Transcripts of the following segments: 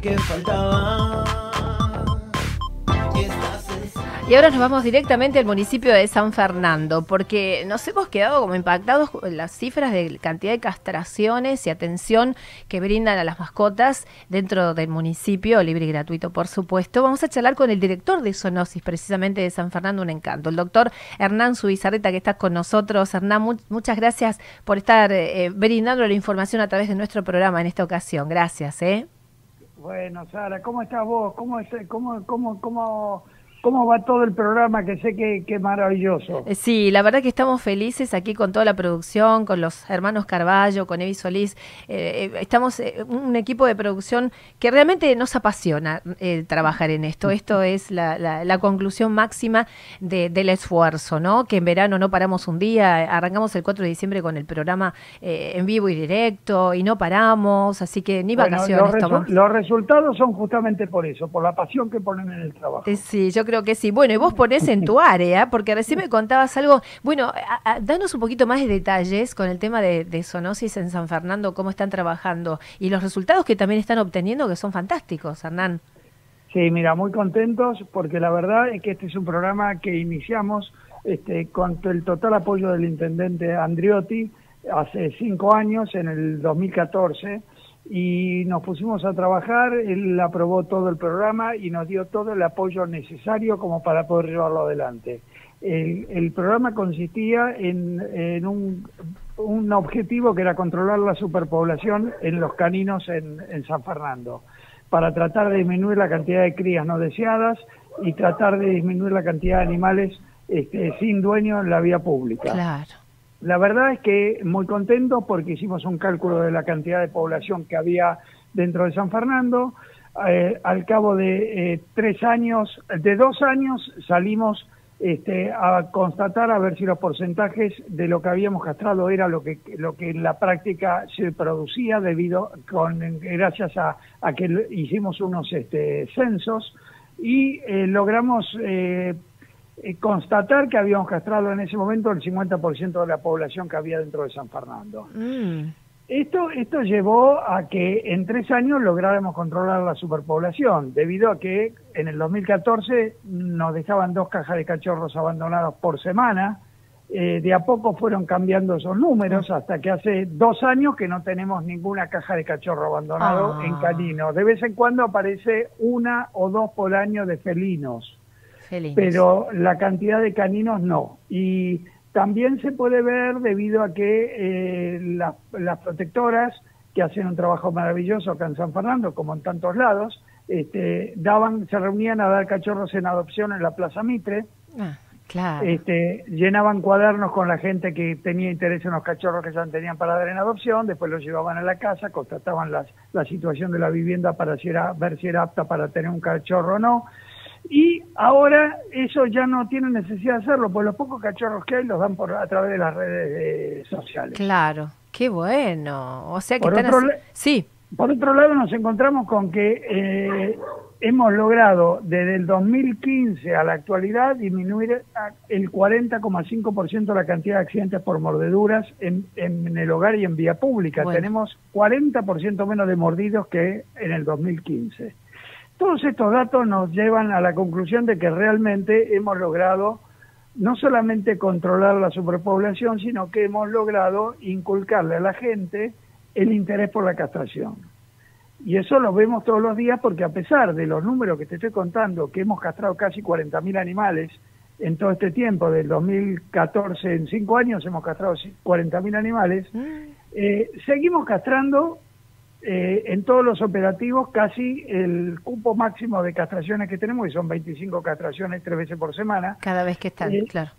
que faltaba. Y ahora nos vamos directamente al municipio de San Fernando, porque nos hemos quedado como impactados con las cifras de cantidad de castraciones y atención que brindan a las mascotas dentro del municipio, libre y gratuito, por supuesto. Vamos a charlar con el director de Zoonosis, precisamente de San Fernando, un encanto, el doctor Hernán Subizarreta, que está con nosotros. Hernán, muchas gracias por estar eh, brindando la información a través de nuestro programa en esta ocasión. Gracias, ¿eh? Bueno, Sara, ¿cómo estás vos? ¿Cómo, es, cómo, cómo, cómo cómo va todo el programa, que sé que, es maravilloso. Eh, sí, la verdad que estamos felices aquí con toda la producción, con los hermanos Carballo, con Evi Solís. Eh, eh, estamos un equipo de producción que realmente nos apasiona trabajar en esto. Esto es la, conclusión máxima del esfuerzo, ¿no? Que en verano no paramos un día, arrancamos el 4 de diciembre con el programa en vivo y directo y no paramos, así que ni vacaciones los, los resultados son justamente por eso, por la pasión que ponen en el trabajo. sí, yo creo que sí. Bueno, y vos ponés en tu área, porque recién me contabas algo. Bueno, danos un poquito más de detalles con el tema de, de zoonosis en San Fernando, cómo están trabajando y los resultados que también están obteniendo, que son fantásticos, Hernán. Sí, mira, muy contentos porque la verdad es que este es un programa que iniciamos este, con el total apoyo del intendente Andriotti hace cinco años, en el 2014 y nos pusimos a trabajar, él aprobó todo el programa y nos dio todo el apoyo necesario como para poder llevarlo adelante. El, programa consistía en, un, un, objetivo que era controlar la superpoblación en los caninos en, en San Fernando, para tratar de disminuir la cantidad de crías no deseadas y tratar de disminuir la cantidad de animales este, sin dueño en la vía pública. Claro. La verdad es que muy contento porque hicimos un cálculo de la cantidad de población que había dentro de San Fernando. Eh, al cabo de eh, tres años, de dos años, salimos este, a constatar a ver si los porcentajes de lo que habíamos castrado era lo que lo que en la práctica se producía debido con gracias a, que hicimos unos este, censos y eh, logramos eh, constatar que habíamos castrado en ese momento el 50% de la población que había dentro de San Fernando. Mm. Esto, esto llevó a que en tres años lográramos controlar la superpoblación, debido a que en el 2014 nos dejaban dos cajas de cachorros abandonados por semana. Eh, de a poco fueron cambiando esos números hasta que hace dos años que no tenemos ninguna caja de cachorro abandonado ah. en canino. De vez en cuando aparece una o dos por año de felinos pero la cantidad de caninos no. Y también se puede ver debido a que eh, las protectoras, que hacen un trabajo maravilloso acá en San Fernando, como en tantos lados, este, daban, se reunían a dar cachorros en adopción en la Plaza Mitre. Ah, claro. Este, llenaban cuadernos con la gente que tenía interés en los cachorros que ya tenían para dar en adopción, después los llevaban a la casa, constataban las, la situación de la vivienda para si era, ver si era apta para tener un cachorro o no. Y ahora eso ya no tiene necesidad de hacerlo, porque los pocos cachorros que hay los dan por a través de las redes eh, sociales. Claro, qué bueno. O sea que por otro, sí. Por otro lado nos encontramos con que eh, hemos logrado desde el 2015 a la actualidad disminuir el 40,5% la cantidad de accidentes por mordeduras en, en, el hogar y en vía pública. Tenemos 40% menos de mordidos que en el 2015. Todos estos datos nos llevan a la conclusión de que realmente hemos logrado no solamente controlar la superpoblación, sino que hemos logrado inculcarle a la gente el interés por la castración. Y eso lo vemos todos los días porque a pesar de los números que te estoy contando, que hemos castrado casi 40.000 animales en todo este tiempo, del 2014 en cinco años hemos castrado 40.000 animales, mm. eh, seguimos castrando eh, en todos los operativos casi el cupo máximo de castraciones que tenemos, y son 25 castraciones tres veces por semana. Cada vez que están, eh, claro.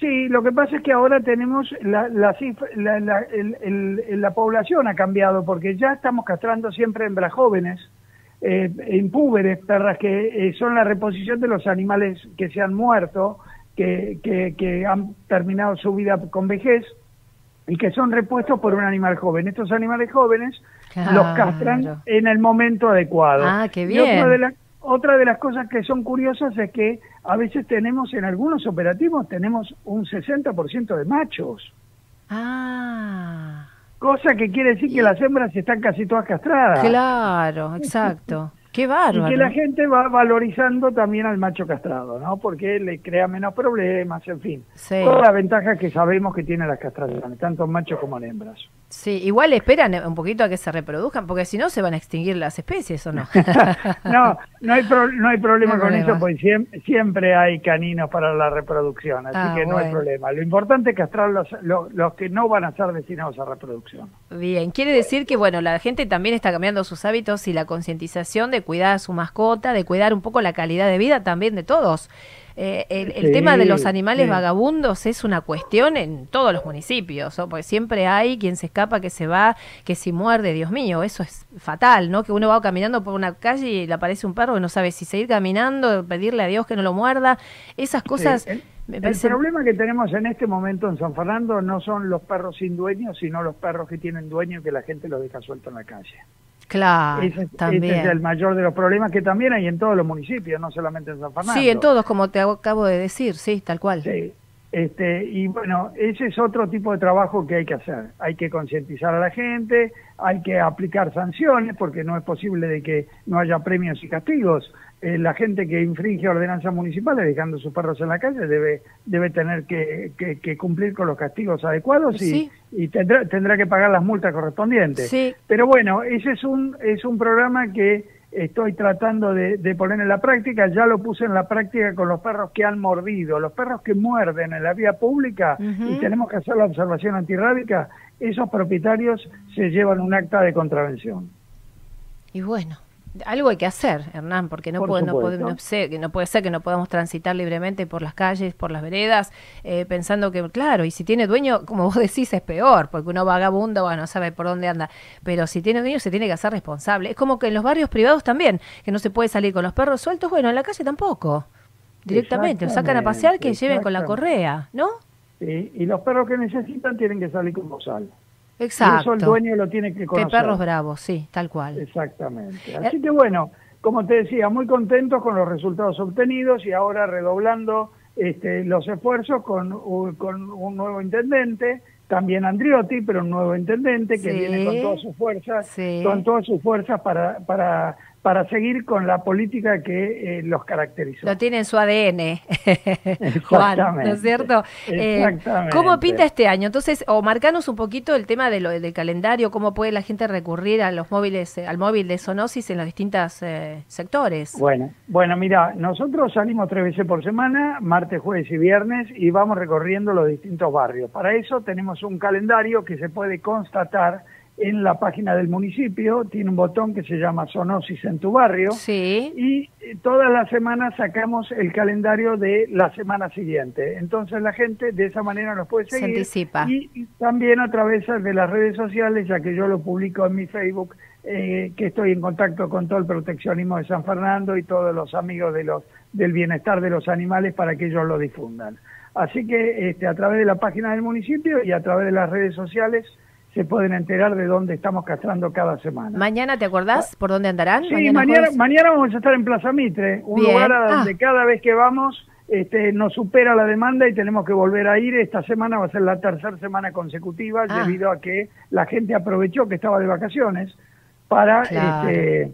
Sí, lo que pasa es que ahora tenemos la, la, la, población ha cambiado porque ya estamos castrando siempre hembras jóvenes, eh, en púberes, perras que eh, son la reposición de los animales que se han muerto, que, que, que han terminado su vida con vejez y que son repuestos por un animal joven. Estos animales jóvenes los castran en el momento adecuado. Ah, qué bien. otra, de las cosas que son curiosas es que a veces tenemos en algunos operativos tenemos un 60% de machos. Ah. Cosa que quiere decir que las hembras están casi todas castradas. Claro, exacto. Qué bárbaro. Y que la gente va valorizando también al macho castrado, ¿no? Porque le crea menos problemas, en fin. Sí. Todas las ventajas que sabemos que tienen las castraciones, tanto en machos como en hembras. Sí, igual esperan un poquito a que se reproduzcan, porque si no se van a extinguir las especies, ¿o no? no, no hay, pro- no hay problema No con problema. eso, porque siempre, siempre hay caninos para la reproducción, así Ah, que no hay problema. Lo importante es castrar los, los, los que no van a ser destinados a reproducción. Bien, quiere decir que, bueno, la gente también está cambiando sus hábitos y la concientización de cuidar a su mascota, de cuidar un poco la calidad de vida también de todos. Eh, el el Sí, tema de los animales sí. vagabundos es una cuestión en todos los municipios, ¿no? porque siempre hay quien se escapa, que se va, que si muerde, Dios mío, eso es fatal, ¿no? Que uno va caminando por una calle y le aparece un perro y no sabe si seguir caminando, pedirle a Dios que no lo muerda, esas cosas... Sí, el, me el problema que tenemos en este momento en San Fernando no son los perros sin dueños, sino los perros que tienen dueño y que la gente los deja suelto en la calle. Claro, ese, ese también. es el mayor de los problemas que también hay en todos los municipios, no solamente en San Fernando. Sí, en todos, como te acabo de decir, sí, tal cual. Sí. Este, y bueno, ese es otro tipo de trabajo que hay que hacer. Hay que concientizar a la gente, hay que aplicar sanciones, porque no es posible de que no haya premios y castigos. Eh, la gente que infringe ordenanzas municipales dejando sus perros en la calle debe, debe tener que, que- que cumplir con los castigos adecuados y, Sí. y tendrá, tendrá que pagar las multas correspondientes. Sí. Pero bueno, ese es un, es un programa que estoy tratando de, de poner en la práctica, ya lo puse en la práctica con los perros que han mordido, los perros que muerden en la vía pública y tenemos que hacer la observación antirrábica, esos propietarios se llevan un acta de contravención. Y bueno, algo hay que hacer, Hernán, porque no Por puede, no, puede, no sé, que no puede ser que no podamos transitar libremente por las calles, por las veredas, eh, pensando que, claro, y si tiene dueño, como vos decís, es peor, porque uno vagabundo, bueno, no sabe por dónde anda, pero si tiene dueño se tiene que hacer responsable. Es como que en los barrios privados también, que no se puede salir con los perros sueltos, bueno, en la calle tampoco. Directamente, lo sacan a pasear que lleven con la correa, ¿no? ¿sí? Y los perros que necesitan tienen que salir con bozal. Y Exacto. eso el dueño lo tiene que conocer. perros bravos, sí, tal cual. Exactamente. Así que bueno, como te decía, muy contentos con los resultados obtenidos y ahora redoblando este, los esfuerzos con, con un nuevo intendente, también Andriotti, pero un nuevo intendente que Sí. viene con todas sus fuerzas, Sí. con todas sus fuerzas para, para, para seguir con la política que eh, los caracterizó. Lo tiene en su ADN, Juan, ¿no es Exactamente. cierto? Eh, Exactamente. ¿Cómo pinta este año? Entonces, o marcanos un poquito el tema de lo, del calendario, cómo puede la gente recurrir a los móviles, eh, al móvil de Sonosis en los distintos eh, sectores. Bueno, bueno, mira, nosotros salimos tres veces por semana, martes, jueves y viernes, y vamos recorriendo los distintos barrios. Para eso tenemos un calendario que se puede constatar en la página del municipio, tiene un botón que se llama Sonosis en tu barrio, Sí, y eh, todas las semanas sacamos el calendario de la semana siguiente. Entonces la gente de esa manera nos puede Se seguir. anticipa. Y y también a través de las redes sociales, ya que yo lo publico en mi Facebook, eh, que estoy en contacto con todo el proteccionismo de San Fernando y todos los amigos de los, del bienestar de los animales para que ellos lo difundan. Así que este, a través de la página del municipio y a través de las redes sociales se pueden enterar de dónde estamos castrando cada semana. mañana, ¿te acordás por dónde andarán? Sí, mañana, vamos a estar en Plaza Mitre, un Bien. lugar a Ah. donde cada vez que vamos este, nos supera la demanda y tenemos que volver a ir. Esta semana va a ser la tercera semana consecutiva Ah. debido a que la gente aprovechó que estaba de vacaciones para Claro. este,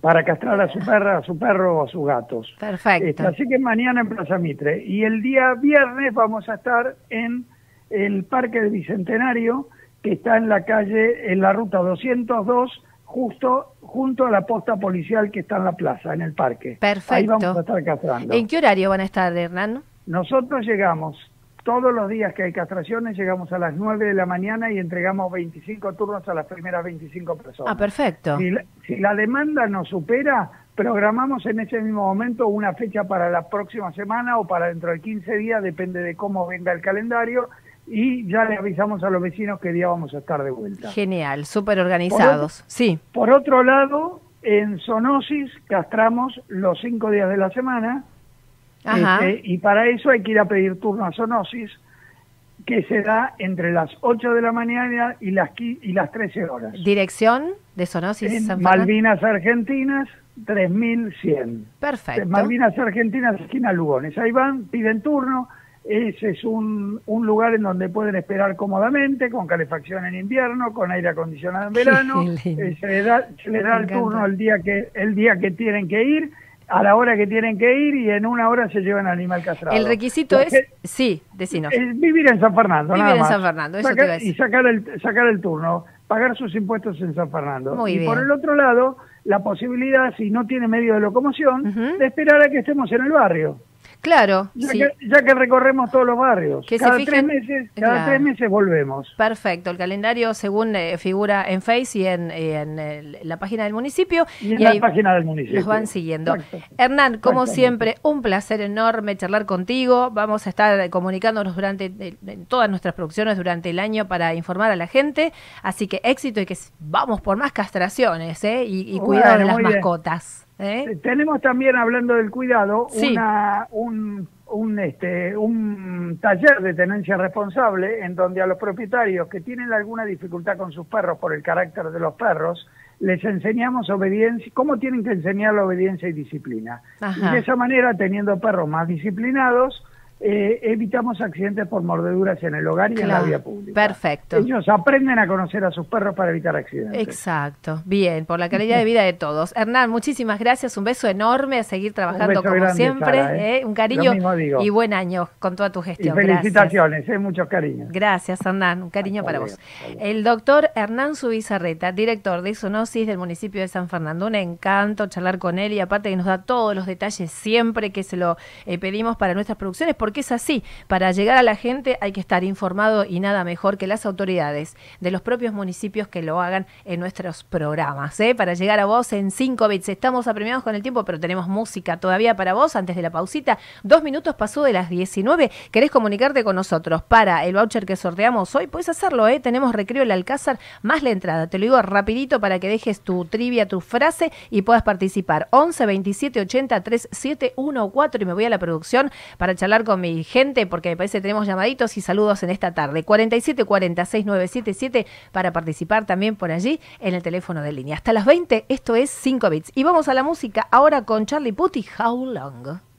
para castrar a su perra, a su perro o a sus gatos. Perfecto. Este, así que mañana en Plaza Mitre. Y el día viernes vamos a estar en el Parque del Bicentenario, que está en la calle, en la ruta 202, justo junto a la posta policial que está en la plaza, en el parque. Perfecto. Ahí vamos a estar castrando. ¿En qué horario van a estar, Hernán? Nosotros llegamos todos los días que hay castraciones, llegamos a las 9 de la mañana y entregamos 25 turnos a las primeras 25 personas. Ah, perfecto. Si la, si la demanda nos supera, programamos en ese mismo momento una fecha para la próxima semana o para dentro de 15 días, depende de cómo venga el calendario, y ya le avisamos a los vecinos qué día vamos a estar de vuelta. Genial, súper organizados. Sí, Por otro lado, en zoonosis castramos los cinco días de la semana, ajá. este, y para eso hay que ir a pedir turno a zoonosis, que se da entre las 8 de la mañana y las, y las 13 horas. Dirección de Sonosis En San. Malvinas Argentinas, 3100. Perfecto. Malvinas Argentinas, esquina Lugones. Ahí van, piden turno, ese es un, un, lugar en donde pueden esperar cómodamente, con calefacción en invierno, con aire acondicionado en verano. Eh, se les da, se da el turno el día que el día que tienen que ir, a la hora que tienen que ir y en una hora se llevan al animal castrado. El requisito es, sí, decinos. vivir en San Fernando, vivir en San Fernando, eso te Y sacar el, sacar el turno, pagar sus impuestos en San Fernando. y por el otro lado, la posibilidad, si no tiene medio de locomoción, de esperar a que estemos en el barrio. Claro, ya, que, ya que recorremos todos los barrios. cada, tres, meses, cada tres meses volvemos. Perfecto, el calendario según eh, figura en Face y en, en la página del municipio. Y en la página del municipio. Los van siguiendo. Hernán, como siempre, un placer enorme charlar contigo. Vamos a estar comunicándonos durante en todas nuestras producciones durante el año para informar a la gente. Así que éxito y que vamos por más castraciones ¿eh? y, cuidado de las mascotas. ¿Eh? Eh, tenemos también, hablando del cuidado, una, un, un, este, un taller de tenencia responsable en donde a los propietarios que tienen alguna dificultad con sus perros por el carácter de los perros, les enseñamos obediencia, cómo tienen que enseñar la obediencia y disciplina. Y de esa manera, teniendo perros más disciplinados, eh, evitamos accidentes por mordeduras en el hogar y en la vía pública. Perfecto. Ellos aprenden a conocer a sus perros para evitar accidentes. Exacto. Bien, por la calidad de vida de todos. Hernán, muchísimas gracias. Un beso enorme a seguir trabajando como siempre. ¿eh? ¿eh? Un cariño y buen año con toda tu gestión. felicitaciones, muchos cariños. Gracias, Hernán. Un cariño para vos. El doctor Hernán Subizarreta, director de Zoonosis del municipio de San Fernando. Un encanto charlar con él y aparte que nos da todos los detalles siempre que se lo pedimos para nuestras producciones porque es así. Para llegar a la gente hay que estar informado y nada mejor que las autoridades de los propios municipios que lo hagan en nuestros programas. ¿eh? Para llegar a vos en 5 bits. Estamos apremiados con el tiempo, pero tenemos música todavía para vos antes de la pausita. Dos minutos pasó de las 19. ¿Querés comunicarte con nosotros para el voucher que sorteamos hoy? Puedes hacerlo, ¿eh? Tenemos recreo el Alcázar más la entrada. Te lo digo rapidito para que dejes tu trivia, tu frase y puedas participar. 11 27 80 3714 y me voy a la producción para charlar con mi gente, porque me parece que tenemos llamaditos y saludos en esta tarde. 4746-977 para participar también por allí en el teléfono de línea. Hasta las 20, esto es 5 bits. Y vamos a la música ahora con Charlie Putti, How Long.